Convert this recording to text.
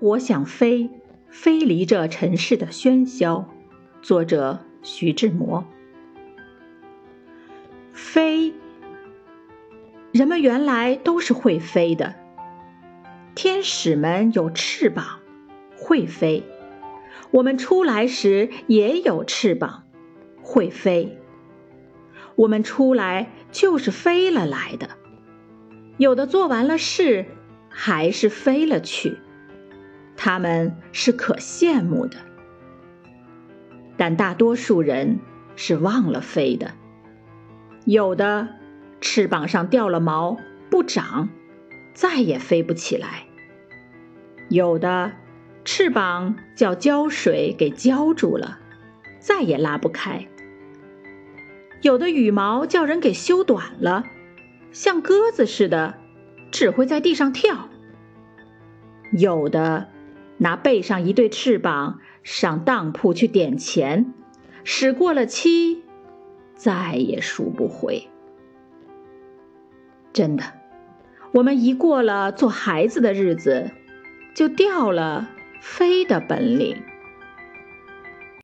我想飞，飞离这尘世的喧嚣。作者徐志摩。飞，人们原来都是会飞的。天使们有翅膀，会飞；我们出来时也有翅膀，会飞。我们出来就是飞了来的。有的做完了事，还是飞了去。他们是可羡慕的，但大多数人是忘了飞的。有的翅膀上掉了毛，不长，再也飞不起来；有的翅膀叫胶水给胶住了，再也拉不开；有的羽毛叫人给修短了，像鸽子似的，只会在地上跳；有的。拿背上一对翅膀上当铺去点钱，使过了期，再也赎不回。真的，我们一过了做孩子的日子，就掉了飞的本领。